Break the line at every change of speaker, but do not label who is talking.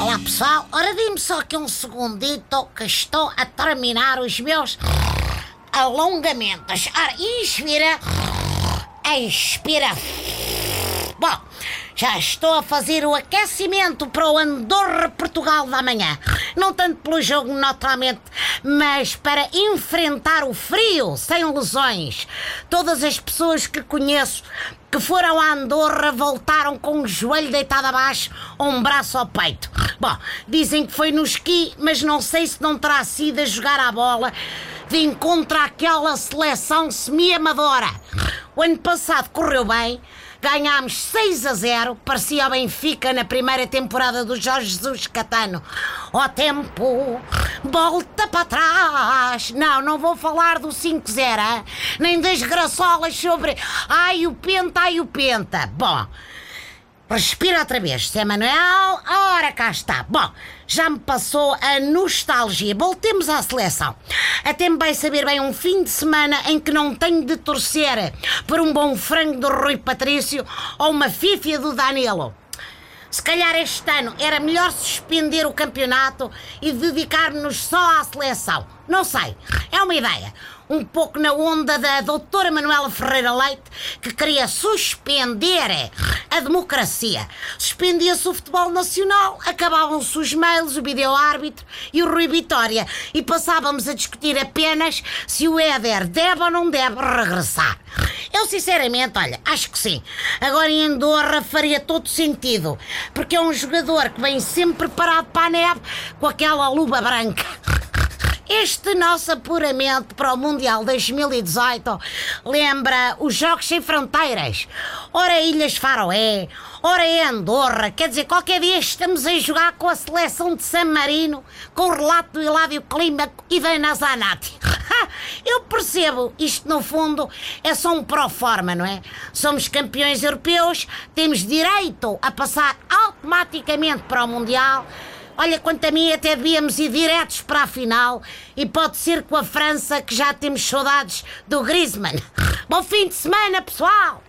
Olá pessoal, ora dê-me só aqui um segundito que estou a terminar os meus alongamentos. Ora, inspira, expira. Bom, já estou a fazer o aquecimento para o Andorra Portugal da manhã. Não tanto pelo jogo, naturalmente, mas para enfrentar o frio sem lesões. Todas as pessoas que conheço que foram a Andorra voltaram com o joelho deitado abaixo ou um braço ao peito. Bom, dizem que foi no esqui, mas não sei se não terá sido a jogar a bola de encontro àquela seleção semi-amadora. O ano passado correu bem, ganhámos 6 a 0, parecia o Benfica na primeira temporada do Jorge Jesus Catano. Ó tempo, volta para trás. Não, não vou falar do 5-0, nem das graçolas sobre ai o penta, ai o penta. Bom, Respira outra vez, Zé Manuel. Ora, cá está. Bom, já me passou a nostalgia. Voltemos à seleção. Até me vai saber bem um fim de semana em que não tenho de torcer por um bom frango do Rui Patrício ou uma fífia do Danilo. Se calhar este ano era melhor suspender o campeonato e dedicar-nos só à seleção. Não sei, é uma ideia. Um pouco na onda da doutora Manuela Ferreira Leite, que queria suspender a democracia. Suspendia-se o futebol nacional, acabavam-se os mails, o vídeo-árbitro e o Rui Vitória e passávamos a discutir apenas se o Éder deve ou não deve regressar. Eu, sinceramente, olha, acho que sim. Agora em Andorra faria todo sentido, porque é um jogador que vem sempre preparado para a neve com aquela luva branca. Este nosso apuramento para o Mundial 2018 lembra os Jogos Sem Fronteiras. Ora Ilhas Faroé, ora é Andorra. Quer dizer, qualquer dia estamos a jogar com a seleção de San Marino, com o relato do Hilário Clímaco e da Nazanati. Eu percebo, isto no fundo é só um pro forma, não é? Somos campeões europeus, temos direito a passar automaticamente para o Mundial. Olha, quanto a mim, até devíamos ir diretos para a final e pode ser com a França que já temos saudades do Griezmann. Bom fim de semana, pessoal!